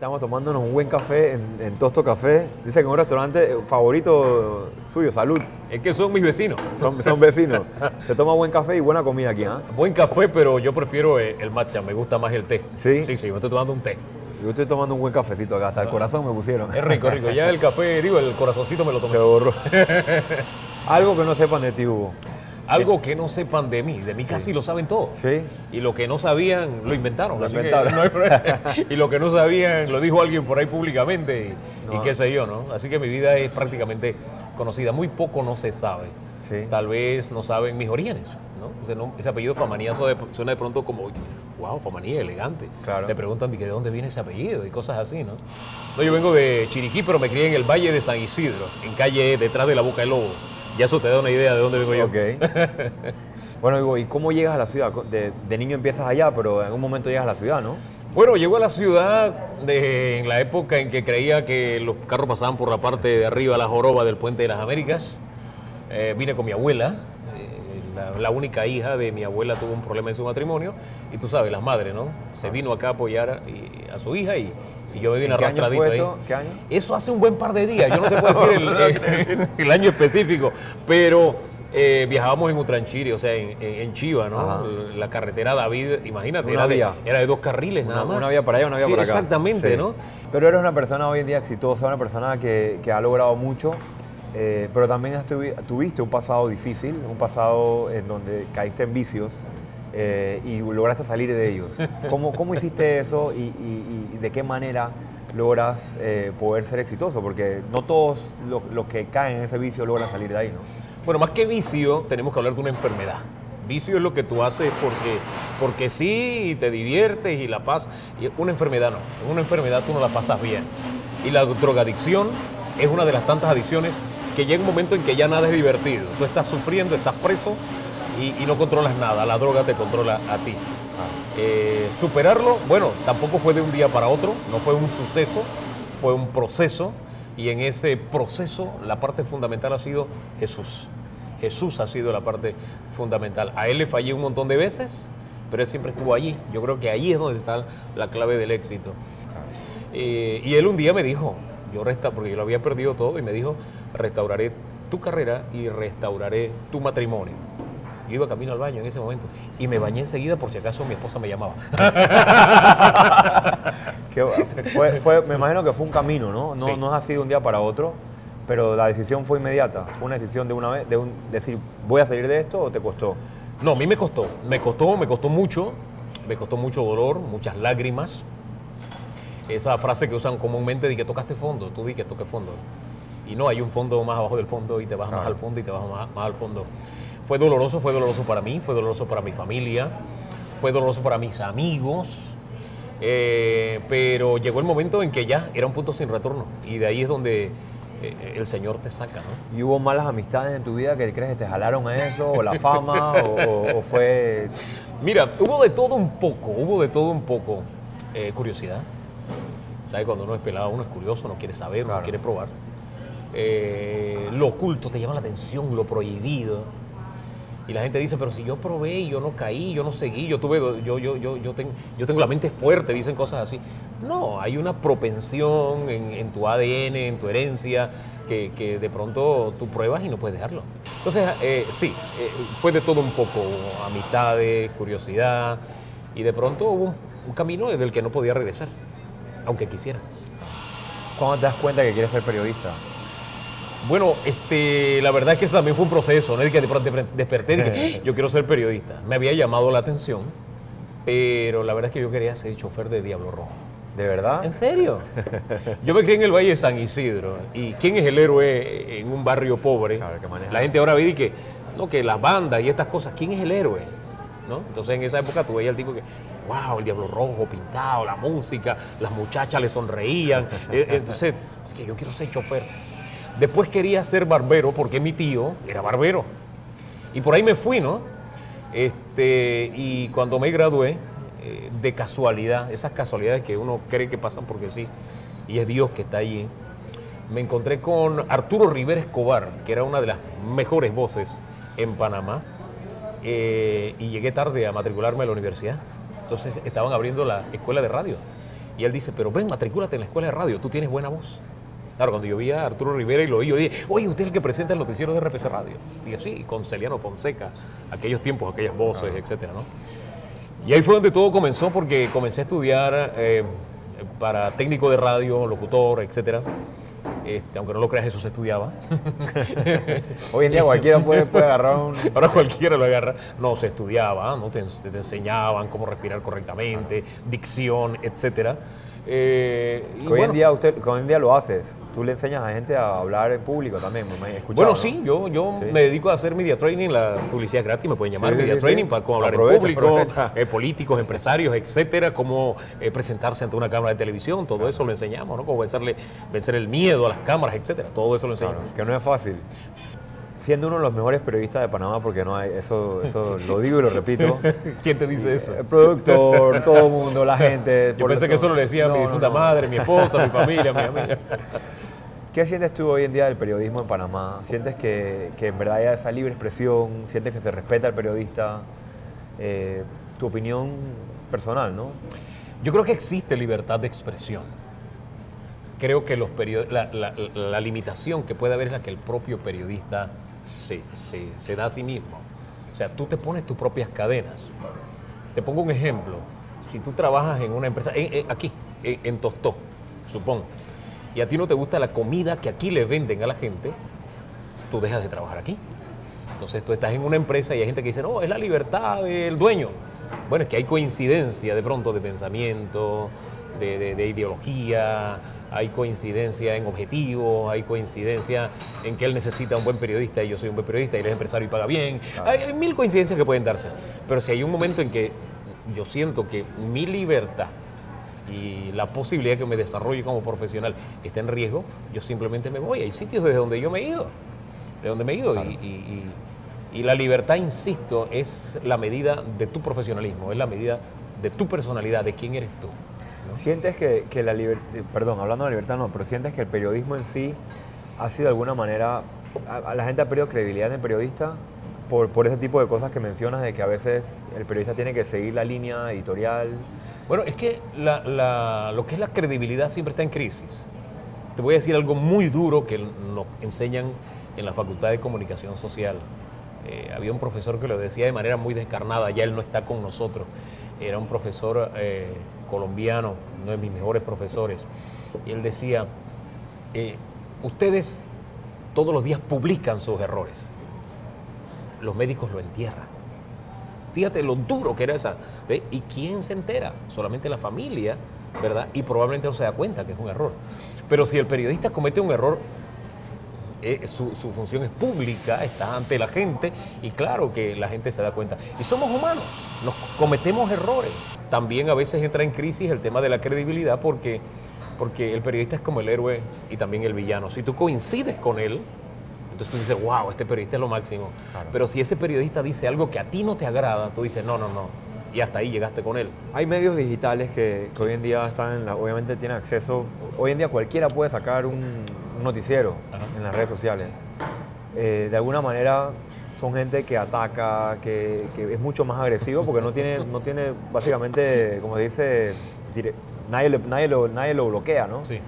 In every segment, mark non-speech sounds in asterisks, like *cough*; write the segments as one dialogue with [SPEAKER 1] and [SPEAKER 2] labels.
[SPEAKER 1] Estamos tomándonos un buen café en, en Tosto Café. Dice que es un restaurante favorito suyo, salud.
[SPEAKER 2] Es que son mis vecinos.
[SPEAKER 1] Son, son vecinos. *laughs* Se toma buen café y buena comida aquí, ¿ah?
[SPEAKER 2] Buen café, pero yo prefiero eh, el matcha, me gusta más el té.
[SPEAKER 1] ¿Sí?
[SPEAKER 2] Sí, sí, me estoy tomando un té.
[SPEAKER 1] Yo estoy tomando un buen cafecito acá, hasta el corazón me pusieron.
[SPEAKER 2] Es rico, rico. Ya el café, digo, el corazoncito me lo tomé.
[SPEAKER 1] Se borró. *laughs* Algo que no sepan de ti, Hugo.
[SPEAKER 2] Algo que no sepan de mí. De mí casi lo saben todos.
[SPEAKER 1] ¿Sí?
[SPEAKER 2] Y lo que no sabían, lo inventaron.
[SPEAKER 1] Lo inventaron. *laughs*
[SPEAKER 2] y lo que no sabían, lo dijo alguien por ahí públicamente. Y, qué sé yo, ¿no? Así que mi vida es prácticamente conocida. Muy poco no se sabe.
[SPEAKER 1] Sí.
[SPEAKER 2] Tal vez no saben mis orígenes, ¿no? Ese, apellido Famanía suena de- pronto como, wow, Famanía, elegante.
[SPEAKER 1] Claro.
[SPEAKER 2] Te preguntan de, dónde viene ese apellido y cosas así, ¿no? No, yo vengo de Chiriquí, pero me crié en el Valle de San Isidro, en calle detrás de la Boca del Lobo. Ya eso te da una idea de dónde vengo yo.
[SPEAKER 1] Ok. *laughs* bueno, Hugo, ¿y cómo llegas a la ciudad? De, de niño empiezas allá, pero en algún momento llegas a la ciudad, ¿no?
[SPEAKER 2] Bueno, llego a la ciudad de- en la época en que creía que los carros pasaban por la parte de arriba, la joroba del Puente de las Américas. Eh, vine con mi abuela, eh, la, la única hija de mi abuela tuvo un problema en su matrimonio y tú sabes, las madres, ¿no? Se vino acá a apoyar y- a su hija y, y yo me vine
[SPEAKER 1] ¿En qué año
[SPEAKER 2] arrastradito
[SPEAKER 1] fue
[SPEAKER 2] ahí.
[SPEAKER 1] ¿Qué año?
[SPEAKER 2] Eso hace un buen par de días, yo no te puedo *laughs* decir el, el- *laughs* el año específico, pero eh, viajábamos en Utranchiri, o sea, en, Chiva, ¿no?
[SPEAKER 1] Ajá.
[SPEAKER 2] La carretera David, imagínate, era de, era de dos carriles nada
[SPEAKER 1] Una,
[SPEAKER 2] más.
[SPEAKER 1] una vía para allá, una vía
[SPEAKER 2] Sí,
[SPEAKER 1] para acá.
[SPEAKER 2] Exactamente,
[SPEAKER 1] Sí.
[SPEAKER 2] ¿no?
[SPEAKER 1] Pero eres una persona hoy en día exitosa, una persona que, que ha logrado mucho, eh, pero también has tuvi- tuviste un pasado difícil, un pasado en donde caíste en vicios eh, y lograste salir de ellos. ¿Cómo, cómo hiciste eso y, y- y de qué manera logras eh, poder ser exitoso? Porque no todos los, los que caen en ese vicio logran salir de ahí, ¿no?
[SPEAKER 2] Bueno, más que vicio, tenemos que hablar de una enfermedad. Vicio es lo que tú haces porque, porque sí, y te diviertes y la pasas. Y una enfermedad no. En una enfermedad tú no la pasas bien. Y la drogadicción es una de las tantas adicciones que llega un momento en que ya nada es divertido. Tú estás sufriendo, estás preso y, no controlas nada. La droga te controla a ti. Eh, superarlo, bueno, tampoco fue de un día para otro, no fue un suceso, fue un proceso y en ese proceso la parte fundamental ha sido Jesús. Jesús ha sido la parte fundamental. A él le fallé un montón de veces, pero él siempre estuvo allí. Yo creo que ahí es donde está la clave del éxito. Eh, y él un día me dijo, yo resta, porque yo lo había perdido todo, y me dijo, restauraré tu carrera y restauraré tu matrimonio. Yo iba camino al baño en ese momento y me bañé enseguida por si acaso mi esposa me llamaba. *laughs*
[SPEAKER 1] Que fue, fue- me imagino que fue un camino, ¿no? No,
[SPEAKER 2] Sí.
[SPEAKER 1] no es así de un día para otro, pero la decisión fue inmediata. Fue una decisión de una vez, de un, decir, ¿voy a salir de esto o te costó?
[SPEAKER 2] No, a mí me costó, me costó, me costó mucho, me costó mucho dolor, muchas lágrimas. Esa frase que usan comúnmente de que tocaste fondo, tú di que toqué fondo. Y no, hay un fondo más abajo del fondo y te vas más
[SPEAKER 1] Claro.
[SPEAKER 2] al fondo y te vas más, más al fondo. Fue doloroso, fue doloroso para mí, fue doloroso para mi familia, fue doloroso para mis amigos, eh, pero llegó el momento en que ya era un punto sin retorno y de ahí es donde eh, el Señor te saca, ¿no?
[SPEAKER 1] ¿Y hubo malas amistades en tu vida que crees que te jalaron a eso? ¿O la fama? o, o- o fue...?
[SPEAKER 2] Mira, hubo de todo un poco, hubo de todo un poco. Eh, curiosidad. ¿Sabes? Cuando uno es pelado, uno es curioso, no quiere saber,
[SPEAKER 1] Claro.
[SPEAKER 2] no quiere probar. Eh, lo oculto te llama la atención, lo prohibido. Y la gente dice, pero si yo probé y yo no caí, yo no seguí, yo tuve, yo, yo, yo, yo, tengo, yo tengo la mente fuerte, dicen cosas así. No, hay una propensión en, tu ADN, en tu herencia, que, que de pronto tú pruebas y no puedes dejarlo. Entonces, eh, sí, eh, fue de todo un poco, amistades, curiosidad, y de pronto hubo un, un camino del que no podía regresar, aunque quisiera.
[SPEAKER 1] ¿Cuándo te das cuenta que quieres ser periodista?
[SPEAKER 2] Bueno, este, la verdad es que eso también fue un proceso, no que de pronto de- desperté y dije, *laughs* yo quiero ser periodista. Me había llamado la atención, pero la verdad es que yo quería ser chofer de Diablo Rojo.
[SPEAKER 1] ¿De verdad?
[SPEAKER 2] ¿En serio? *laughs* Yo me crié en el Valle de San Isidro. ¿Y quién es el héroe en un barrio pobre?
[SPEAKER 1] Claro, que maneja.
[SPEAKER 2] La gente ahora ve y que, no, que las bandas y estas cosas, ¿quién es el héroe? ¿No? Entonces en esa época tú veías al tipo que, wow, el diablo rojo pintado, la música, las muchachas le sonreían. *laughs* Eh, Entonces, que yo quiero ser chofer. Después quería ser barbero porque mi tío era barbero. Y por ahí me fui, ¿no? Este, y cuando me gradué, eh, de casualidad, esas casualidades que uno cree que pasan porque sí, y es Dios que está allí, me encontré con Arturo Rivera Escobar, que era una de las mejores voces en Panamá, eh, y llegué tarde a matricularme a la universidad. Entonces estaban abriendo la escuela de radio. Y él dice, pero ven, matricúlate en la escuela de radio, tú tienes buena voz. Claro, cuando yo vi a Arturo Rivera y lo oí, yo dije, oye, usted es el que presenta el noticiero de RPC Radio. Dije, sí, con Celiano Fonseca, aquellos tiempos, aquellas voces, etcétera, ¿no? Y ahí fue donde todo comenzó porque comencé a estudiar eh, para técnico de radio, locutor, etcétera. Este, aunque no lo creas, eso se estudiaba. *laughs*
[SPEAKER 1] Hoy en día cualquiera puede, puede agarrar un... *laughs*
[SPEAKER 2] Ahora cualquiera lo agarra. No, se estudiaba, ¿no? Te, te enseñaban cómo respirar correctamente, dicción, etcétera.
[SPEAKER 1] Eh, y hoy, en día usted, hoy en día lo haces. Tú le enseñas a gente a hablar en público también.
[SPEAKER 2] bueno, sí, yo, yo me dedico a hacer media training, la publicidad gratis, me pueden llamar media training para cómo hablar en público, eh, políticos, empresarios, etcétera, cómo eh, presentarse ante una cámara de televisión, todo eso lo enseñamos, ¿no? Cómo vencerle, vencer el miedo a las cámaras, etcétera, todo eso lo enseñamos.
[SPEAKER 1] que no es fácil siendo uno de los mejores periodistas de Panamá, porque no hay, eso, eso lo digo y lo repito. *laughs*
[SPEAKER 2] ¿Quién te dice eso?
[SPEAKER 1] El productor, todo el mundo, la gente.
[SPEAKER 2] Yo pensé que eso lo decía mi difunta madre, mi esposa, mi familia, mi amiga. *laughs*
[SPEAKER 1] ¿Qué sientes tú hoy en día del periodismo en Panamá? ¿Sientes que, que en verdad hay esa libre expresión? ¿Sientes que se respeta al periodista? Eh, tu opinión personal, ¿no?
[SPEAKER 2] Yo creo que existe libertad de expresión. Creo que los la, la, la limitación que puede haber es la que el propio periodista se, se, da a sí mismo. O sea, tú te pones tus propias cadenas. Te pongo un ejemplo. Si tú trabajas en una empresa, aquí, en, Tostó, supongo, y a ti no te gusta la comida que aquí le venden a la gente, tú dejas de trabajar aquí. Entonces tú estás en una empresa y hay gente que dice, no, es la libertad del dueño. Bueno, es que hay coincidencia de pronto de pensamiento, de ideología, hay coincidencia en objetivos, hay coincidencia en que él necesita un buen periodista y yo soy un buen periodista y él es empresario y paga bien. Hay, mil coincidencias que pueden darse. Pero si hay un momento en que yo siento que mi libertad y la posibilidad que me desarrolle como profesional está en riesgo, yo simplemente me voy. Hay sitios desde donde yo me he ido, de donde me he ido. Y, y la libertad, insisto, es la medida de tu profesionalismo, es la medida de tu personalidad, de quién eres tú.
[SPEAKER 1] ¿Sientes que, que la libertad, perdón, hablando de la libertad no, pero sientes que el periodismo en sí ha sido de alguna manera, a, la gente ha perdido credibilidad en el periodista por, por ese tipo de cosas que mencionas, de que a veces el periodista tiene que seguir la línea editorial?
[SPEAKER 2] Bueno, es que la, lo que es la credibilidad siempre está en crisis. Te voy a decir algo muy duro que nos enseñan en la Facultad de Comunicación Social. Eh, había un profesor que lo decía de manera muy descarnada, ya él no está con nosotros. Era un profesor eh, colombiano, uno de mis mejores profesores, y él decía, eh, ustedes todos los días publican sus errores, los médicos lo entierran. Fíjate lo duro que era esa. ¿Y quién se entera? Solamente la familia, ¿verdad? Y probablemente no se da cuenta que es un error. Pero si el periodista comete un error, eh, su, su, función es pública, está ante la gente y claro que la gente se da cuenta. Y somos humanos, nos cometemos errores también a veces entra en crisis el tema de la credibilidad porque, porque el periodista es como el héroe y también el villano. Si tú coincides con él, entonces tú dices, wow, este periodista es lo máximo. Pero si ese periodista dice algo que a ti no te agrada, tú dices, no, no, no. Y hasta ahí llegaste con él.
[SPEAKER 1] Hay medios digitales que, hoy en día están, en la, obviamente tienen acceso. Hoy en día cualquiera puede sacar un, noticiero en las redes sociales. Eh, de alguna manera son gente que ataca, que, es mucho más agresivo porque no tiene, no tiene básicamente, como dice, nadie, nadie, lo, nadie lo bloquea, ¿no?
[SPEAKER 2] Sí.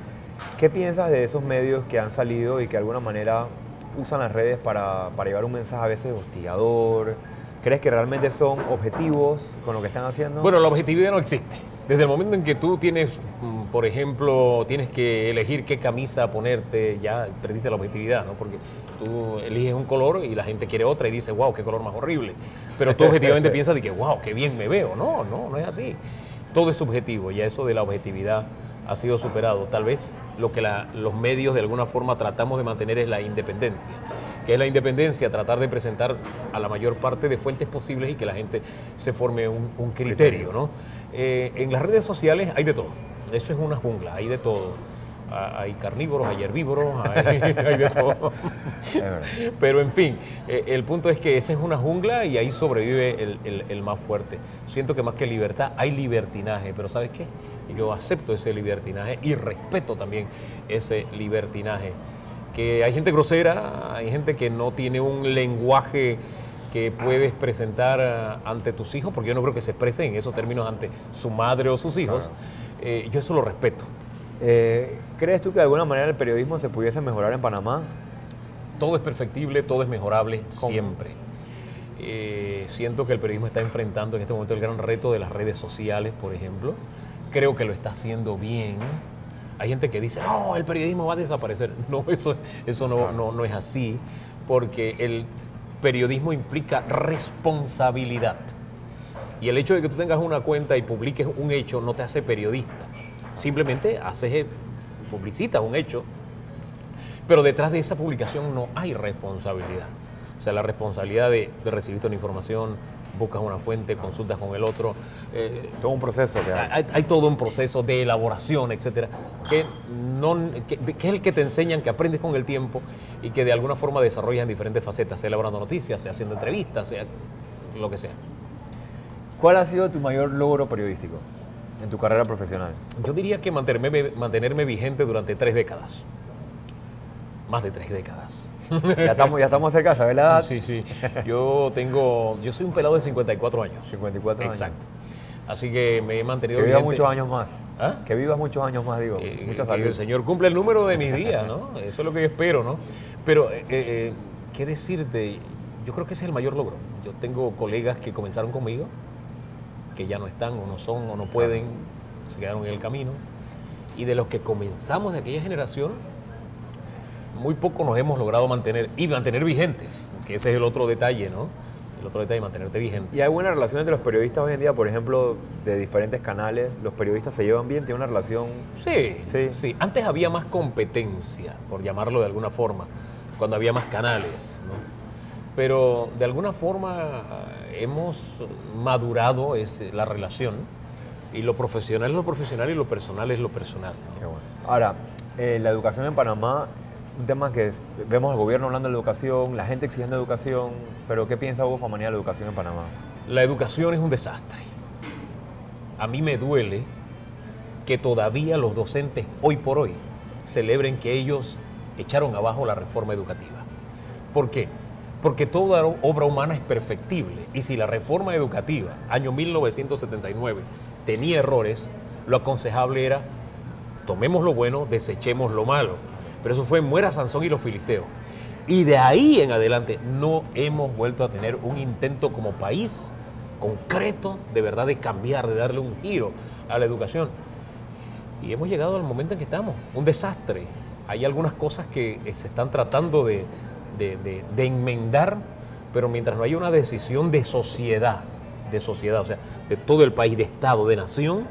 [SPEAKER 1] ¿Qué piensas de esos medios que han salido y que de alguna manera usan las redes para, para llevar un mensaje a veces hostigador? ¿Crees que realmente son objetivos con lo que están haciendo?
[SPEAKER 2] Bueno, la objetividad no existe. Desde el momento en que tú tienes, mm, por ejemplo, tienes que elegir qué camisa ponerte, ya perdiste la objetividad, ¿no? Porque tú eliges un color y la gente quiere otra y dice, wow, qué color más horrible. Pero tú objetivamente *laughs* piensas de que, wow, qué bien me veo. No, no, no es así. Todo es subjetivo y eso de la objetividad ha sido superado. Tal vez lo que los medios de alguna forma tratamos de mantener es la independencia. que es la independencia? Tratar de presentar a la mayor parte de fuentes posibles y que la gente se forme un, criterio, ¿no? Eh, en las redes sociales hay de todo. Eso es una jungla, hay de todo. Hay carnívoros, hay herbívoros, hay, *laughs* de todo. *laughs* Pero en fin, eh, el punto es que esa es una jungla y ahí sobrevive el, más fuerte. Siento que más que libertad hay libertinaje, pero ¿sabes qué? Yo acepto ese libertinaje y respeto también ese libertinaje. Que hay gente grosera, hay gente que no tiene un lenguaje que puedes presentar ante tus hijos, porque yo no creo que se expresen en esos términos ante su madre o sus hijos. eh, yo eso lo respeto.
[SPEAKER 1] Eh, ¿Crees tú que de alguna manera el periodismo se pudiese mejorar en Panamá?
[SPEAKER 2] Todo es perfectible, todo es mejorable siempre. Eh, siento que el periodismo está enfrentando en este momento el gran reto de las redes sociales, por ejemplo. Creo que lo está haciendo bien. Hay gente que dice, no, el periodismo va a desaparecer. *laughs* No, eso, eso no, no, no es así, porque el periodismo implica responsabilidad. Y el hecho de que tú tengas una cuenta y publiques un hecho no te hace periodista. Simplemente haces, eh, publicitas un hecho, pero detrás de esa publicación no hay responsabilidad. O sea, la responsabilidad de, de recibir una información, buscas una fuente, consultas con el otro.
[SPEAKER 1] Eh, todo un proceso que hay.
[SPEAKER 2] hay. hay. todo un proceso de elaboración, etcétera, que, no, que, que, es el que te enseñan, que aprendes con el tiempo y que de alguna forma desarrollas en diferentes facetas, sea elaborando noticias, sea haciendo entrevistas, sea lo que sea.
[SPEAKER 1] ¿Cuál ha sido tu mayor logro periodístico en tu carrera profesional?
[SPEAKER 2] Yo diría que mantenerme, mantenerme vigente durante tres décadas. Más de tres décadas.
[SPEAKER 1] Ya estamos, ya estamos cerca de saber la edad.
[SPEAKER 2] Sí, sí. Yo tengo, yo soy un pelado de 54 años.
[SPEAKER 1] 54 años.
[SPEAKER 2] Exacto. Así que me he mantenido
[SPEAKER 1] Que
[SPEAKER 2] vigente.
[SPEAKER 1] muchos años más.
[SPEAKER 2] ¿Ah?
[SPEAKER 1] Que vivas muchos años más, digo.
[SPEAKER 2] Eh,
[SPEAKER 1] Mucha
[SPEAKER 2] que
[SPEAKER 1] salud.
[SPEAKER 2] el Señor cumple el número de mis días, ¿no? Eso es lo que yo espero, ¿no? Pero, eh, eh, ¿qué decirte? Yo creo que ese es el mayor logro. Yo tengo colegas que comenzaron conmigo, que ya no están, o no son, o no pueden, se quedaron en el camino. Y de los que comenzamos de aquella generación, muy poco nos hemos logrado mantener y mantener vigentes, que ese es el otro detalle, ¿no? El otro detalle, mantenerte vigente.
[SPEAKER 1] ¿Y hay buena relación entre los periodistas hoy en día? Por ejemplo, de diferentes canales, ¿los periodistas se llevan bien? ¿Tienen una relación?
[SPEAKER 2] Sí,
[SPEAKER 1] Sí.
[SPEAKER 2] sí, Antes había más competencia, por llamarlo de alguna forma, cuando había más canales, ¿no? Pero de alguna forma hemos madurado ese- la relación y lo profesional es lo profesional y lo personal es lo personal. ¿no?
[SPEAKER 1] Qué bueno. Ahora, eh, la educación en Panamá, un tema que vemos al gobierno hablando de educación, la gente exigiendo educación, pero ¿qué piensa Hugo Famanía de la educación en Panamá?
[SPEAKER 2] La educación es un desastre. A mí me duele que todavía los docentes hoy por hoy celebren que ellos echaron abajo la reforma educativa. ¿Por qué? Porque toda obra humana es perfectible y si la reforma educativa, año 1979, tenía errores, lo aconsejable era tomemos lo bueno, desechemos lo malo. Pero eso fue muera Sansón y los filisteos. Y de ahí en adelante no hemos vuelto a tener un intento como país concreto de verdad de cambiar, de darle un giro a la educación. Y hemos llegado al momento en que estamos, un desastre. Hay algunas cosas que eh, se están tratando de, de- de- enmendar, pero mientras no haya una decisión de sociedad, de sociedad, o sea, de todo el país, de Estado, de nación,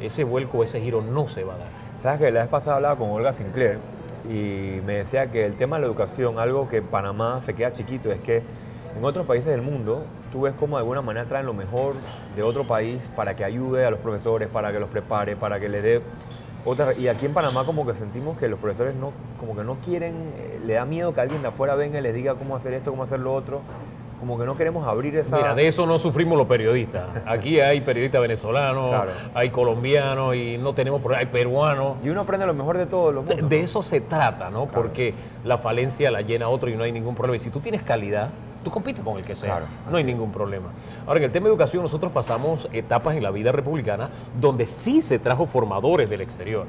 [SPEAKER 2] ese vuelco, ese giro no se va a dar.
[SPEAKER 1] Sabes que la vez pasada hablaba con Olga Sinclair y me decía que el tema de la educación, algo que en Panamá se queda chiquito, es que en otros países del mundo tú ves cómo de alguna manera traen lo mejor de otro país para que ayude a los profesores, para que los prepare, para que le dé otra... Y aquí en Panamá como que sentimos que los profesores no, como que no quieren, eh, le da miedo que alguien de afuera venga y les diga cómo hacer esto, cómo hacer lo otro. Como que no queremos abrir esa...
[SPEAKER 2] Mira, de eso no sufrimos los periodistas. Aquí hay periodistas venezolanos,
[SPEAKER 1] Claro.
[SPEAKER 2] hay colombianos y no tenemos problemas, hay peruanos.
[SPEAKER 1] Y uno aprende lo mejor de todos los mundos.
[SPEAKER 2] de eso se trata, ¿no? Porque la falencia la llena otro y no hay ningún problema. Y si tú tienes calidad, tú compites con el que sea.
[SPEAKER 1] Claro,
[SPEAKER 2] no hay ningún problema. Ahora, en el tema de educación, nosotros pasamos etapas en la vida republicana donde sí se trajo formadores del exterior.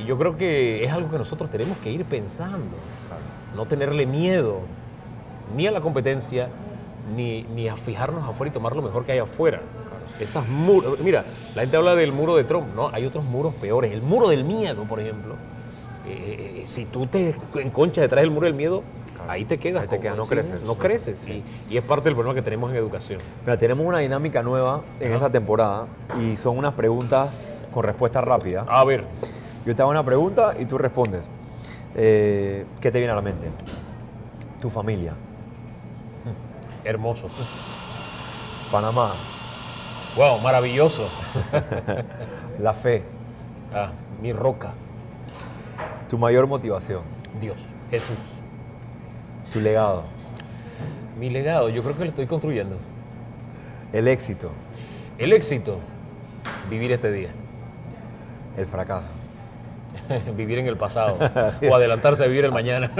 [SPEAKER 2] Y yo creo que es algo que nosotros tenemos que ir pensando. No tenerle miedo ni a la competencia, ni, ni a fijarnos afuera y tomar lo mejor que hay afuera. Esas muros. Mira, la gente habla del muro de Trump, ¿no? Hay otros muros peores. El muro del miedo, por ejemplo. Eh, eh, si tú te enconchas detrás del muro del miedo, ahí te quedas.
[SPEAKER 1] Ahí te quedas, no creces.
[SPEAKER 2] No creces, y, y es parte del problema que tenemos en educación.
[SPEAKER 1] Mira, tenemos una dinámica nueva en esta temporada y son unas preguntas con respuesta rápida.
[SPEAKER 2] A ver,
[SPEAKER 1] Yo te hago una pregunta y tú respondes. Eh, ¿Qué te viene a la mente? Tu familia,
[SPEAKER 2] hermoso.
[SPEAKER 1] Panamá,
[SPEAKER 2] Wow, maravilloso. *laughs*
[SPEAKER 1] la fe,
[SPEAKER 2] Ah, mi roca,
[SPEAKER 1] tu mayor motivación,
[SPEAKER 2] Dios, Jesús.
[SPEAKER 1] tu legado,
[SPEAKER 2] Mi legado, yo creo que lo estoy construyendo.
[SPEAKER 1] el éxito,
[SPEAKER 2] El éxito, vivir este día.
[SPEAKER 1] el fracaso. *laughs*
[SPEAKER 2] vivir en el pasado *laughs* o adelantarse a vivir el mañana.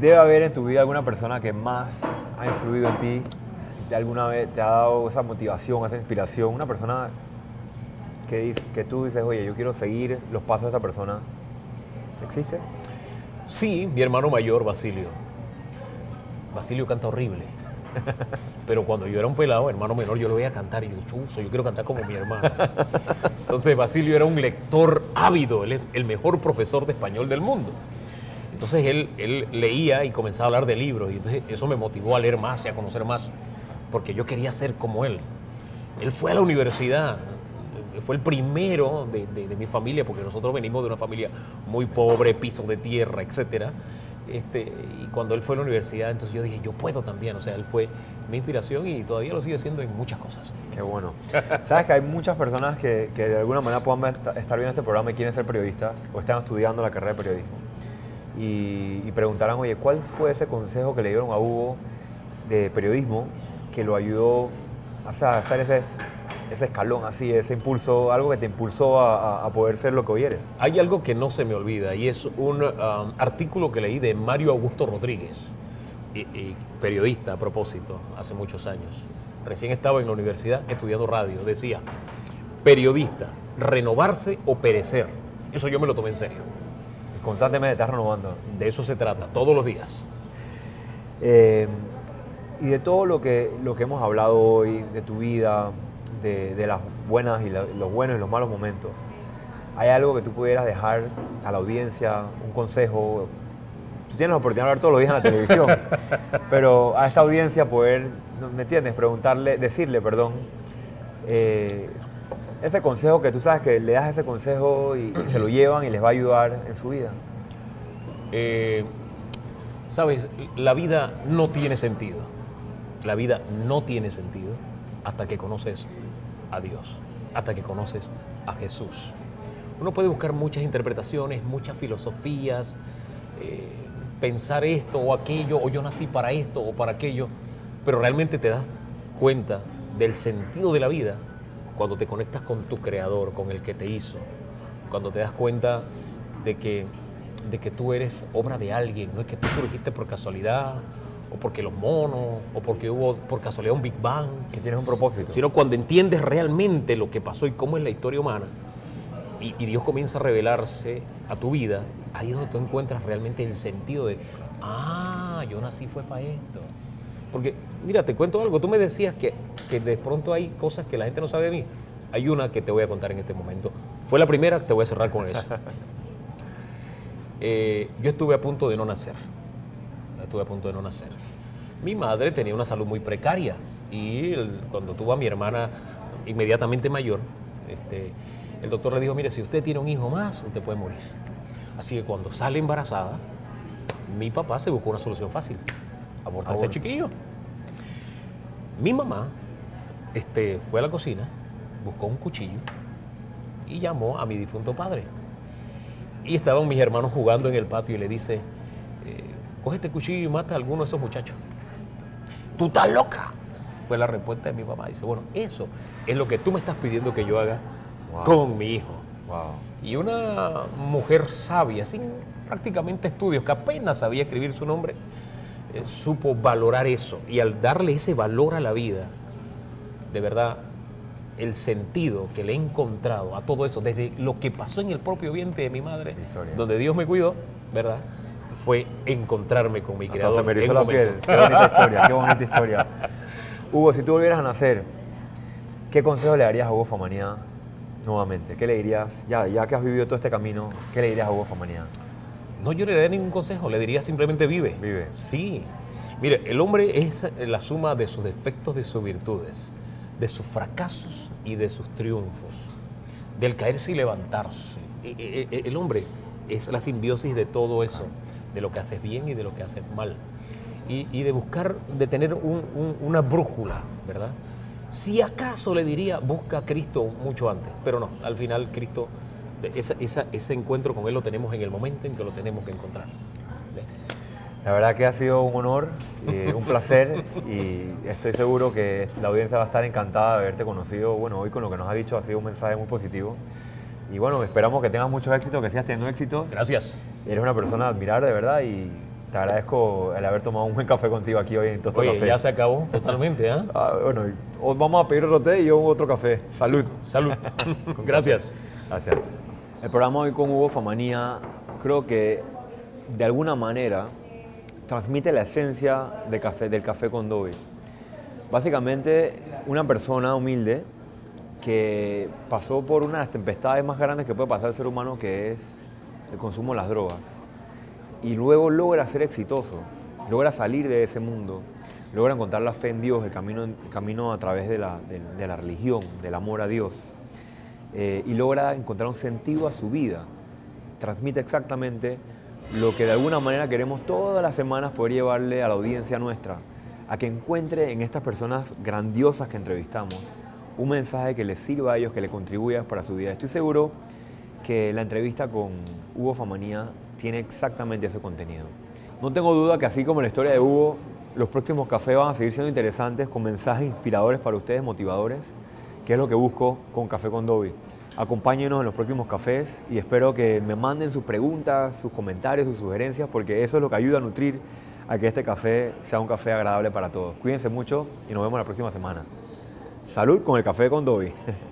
[SPEAKER 1] Debe haber en tu vida alguna persona que más ha influido en ti, de alguna vez te ha dado esa motivación, esa inspiración, una persona que, que tú dices, oye, yo quiero seguir los pasos de esa persona, ¿existe?
[SPEAKER 2] Sí, mi hermano mayor, Basilio. Basilio canta horrible. *laughs* Pero cuando yo era un pelado, hermano menor, yo lo veía cantar y yo, chuzo, yo quiero cantar como mi hermano. Entonces Basilio era un lector ávido, él es el mejor profesor de español del mundo. Entonces él, él leía y comenzaba a hablar de libros y entonces eso me motivó a leer más y a conocer más, porque yo quería ser como él. Él fue a la universidad, fue el primero de, de, de mi familia, porque nosotros venimos de una familia muy pobre, piso de tierra, etcétera. Este, y cuando él fue a la universidad, entonces yo dije, yo puedo también. O sea, él fue mi inspiración y todavía lo sigue siendo en muchas cosas.
[SPEAKER 1] Qué bueno. Sabes que hay muchas personas que, que de alguna manera puedan ver- estar viendo este programa y quieren ser periodistas o están estudiando la carrera de periodismo. Y, y preguntarán, oye, ¿cuál fue ese consejo que le dieron a Hugo de periodismo que lo ayudó a hacer ese, ese escalón así, ese impulso, algo que te impulsó a, poder ser lo que hoy eres?
[SPEAKER 2] Hay algo que no se me olvida y es un um, artículo que leí de Mario Augusto Rodríguez, y- y periodista a propósito, hace muchos años. Recién estaba en la universidad estudiando radio. Decía, periodista, renovarse o perecer. Eso yo me lo tomé en serio.
[SPEAKER 1] Constantemente estás renovando.
[SPEAKER 2] De eso se trata, todos los días.
[SPEAKER 1] Eh, y de todo lo que, lo que hemos hablado hoy, de tu vida, de, de las buenas y la- los buenos y los malos momentos, ¿hay algo que tú pudieras dejar a la audiencia, un consejo? Tú tienes la oportunidad de hablar todos los días en la televisión, *laughs* pero a esta audiencia poder. ¿me entiendes? Preguntarle, decirle, perdón, eh, ese consejo que tú sabes que le das ese consejo y, se lo llevan y les va a ayudar en su vida.
[SPEAKER 2] Eh, Sabes, la vida no tiene sentido. La vida no tiene sentido hasta que conoces a Dios, hasta que conoces a Jesús. Uno puede buscar muchas interpretaciones, muchas filosofías, eh, pensar esto o aquello, o yo nací para esto o para aquello, pero realmente te das cuenta del sentido de la vida cuando te conectas con tu creador, con el que te hizo, cuando te das cuenta de que, de que tú eres obra de alguien, no es que tú surgiste por casualidad, o porque los monos, o porque hubo por casualidad un Big Bang,
[SPEAKER 1] Que tienes un propósito.
[SPEAKER 2] sino cuando entiendes realmente lo que pasó y cómo es la historia humana, y, y Dios comienza a revelarse a tu vida, ahí es donde tú encuentras realmente el sentido de, ah, yo nací fue para esto. Porque, mira, te cuento algo, tú me decías que, que de pronto hay cosas que la gente no sabe de mí. Hay una que te voy a contar en este momento. Fue la primera, te voy a cerrar con eso. *laughs* Eh, yo estuve a punto de no nacer. Estuve a punto de no nacer. Mi madre tenía una salud muy precaria y el- cuando tuvo a mi hermana inmediatamente mayor, este, el doctor le dijo, mire, si usted tiene un hijo más, usted puede morir. Así que cuando sale embarazada, mi papá se buscó una solución fácil, abortar a ese chiquillo. Mi mamá este, fue a la cocina, buscó un cuchillo y llamó a mi difunto padre. Y estaban mis hermanos jugando en el patio y le dice, eh, coge este cuchillo y mata a alguno de esos muchachos. ¡Tú estás loca! Fue la respuesta de mi mamá. Dice, bueno, eso es lo que tú me estás pidiendo que yo haga
[SPEAKER 1] Wow.
[SPEAKER 2] con mi hijo.
[SPEAKER 1] Wow.
[SPEAKER 2] Y una mujer sabia, sin prácticamente estudios, que apenas sabía escribir su nombre, eh, supo valorar eso. Y al darle ese valor a la vida, de verdad, el sentido que le he encontrado a todo eso, desde lo que pasó en el propio vientre de mi madre,
[SPEAKER 1] Historia.
[SPEAKER 2] donde Dios me cuidó, ¿verdad? Fue encontrarme con mi
[SPEAKER 1] Hasta
[SPEAKER 2] creador.
[SPEAKER 1] se me erizó la piel. Qué bonita historia, qué bonita *laughs* historia. Hugo, si tú volvieras a nacer, ¿qué consejo le darías a Hugo Famanía nuevamente? ¿Qué le dirías, ya, ya que has vivido todo este camino, qué le dirías a Hugo Famanía?
[SPEAKER 2] No, yo le daría ningún consejo, le diría simplemente vive.
[SPEAKER 1] Vive.
[SPEAKER 2] Sí. Mire, el hombre es la suma de sus defectos, de sus virtudes, de sus fracasos y de sus triunfos, del caerse y levantarse. E- e- e- El hombre es la simbiosis de todo eso, de lo que haces bien y de lo que haces mal. Y, y de buscar, de tener un- un- una brújula, ¿verdad? Si acaso le diría, busca a Cristo mucho antes, pero no, al final Cristo, esa- esa- ese encuentro con Él lo tenemos en el momento en que lo tenemos que encontrar.
[SPEAKER 1] La verdad que ha sido un honor, eh, un placer y estoy seguro que la audiencia va a estar encantada de haberte conocido. Bueno, hoy con lo que nos ha dicho ha sido un mensaje muy positivo. Y bueno, esperamos que tengas muchos éxitos, que sigas teniendo éxitos.
[SPEAKER 2] Gracias.
[SPEAKER 1] Eres una persona a admirar de verdad y, Te agradezco el haber tomado un buen café contigo aquí hoy en Tosto
[SPEAKER 2] Oye,
[SPEAKER 1] Café.
[SPEAKER 2] ya se acabó totalmente, ¿ah? *laughs*
[SPEAKER 1] Ah, bueno, vamos a pedir otro té y yo otro café. Salud.
[SPEAKER 2] Salud. *laughs* Gracias.
[SPEAKER 1] Gracias. El programa hoy con Hugo Famanía creo que de alguna manera transmite la esencia del café con Dobby. Básicamente, una persona humilde que pasó por una de las tempestades más grandes que puede pasar el ser humano, que es el consumo de las drogas, y luego logra ser exitoso, logra salir de ese mundo, logra encontrar la fe en Dios, el camino, a través de la religión, del amor a Dios, eh, y logra encontrar un sentido a su vida. Transmite exactamente lo que de alguna manera queremos todas las semanas poder llevarle a la audiencia nuestra, a que encuentre en estas personas grandiosas que entrevistamos un mensaje que les sirva a ellos, que les contribuya para su vida. Estoy seguro que la entrevista con Hugo Famanía tiene exactamente ese contenido. No tengo duda que así como la historia de Hugo, los próximos cafés van a seguir siendo interesantes con mensajes inspiradores para ustedes, motivadores, que es lo que busco con Café con Dobby. Acompáñenos en los próximos cafés y espero que me manden sus preguntas, sus comentarios, sus sugerencias, porque eso es lo que ayuda a nutrir a que este café sea un café agradable para todos. Cuídense mucho y nos vemos la próxima semana. Salud con el café con Dobby. *laughs*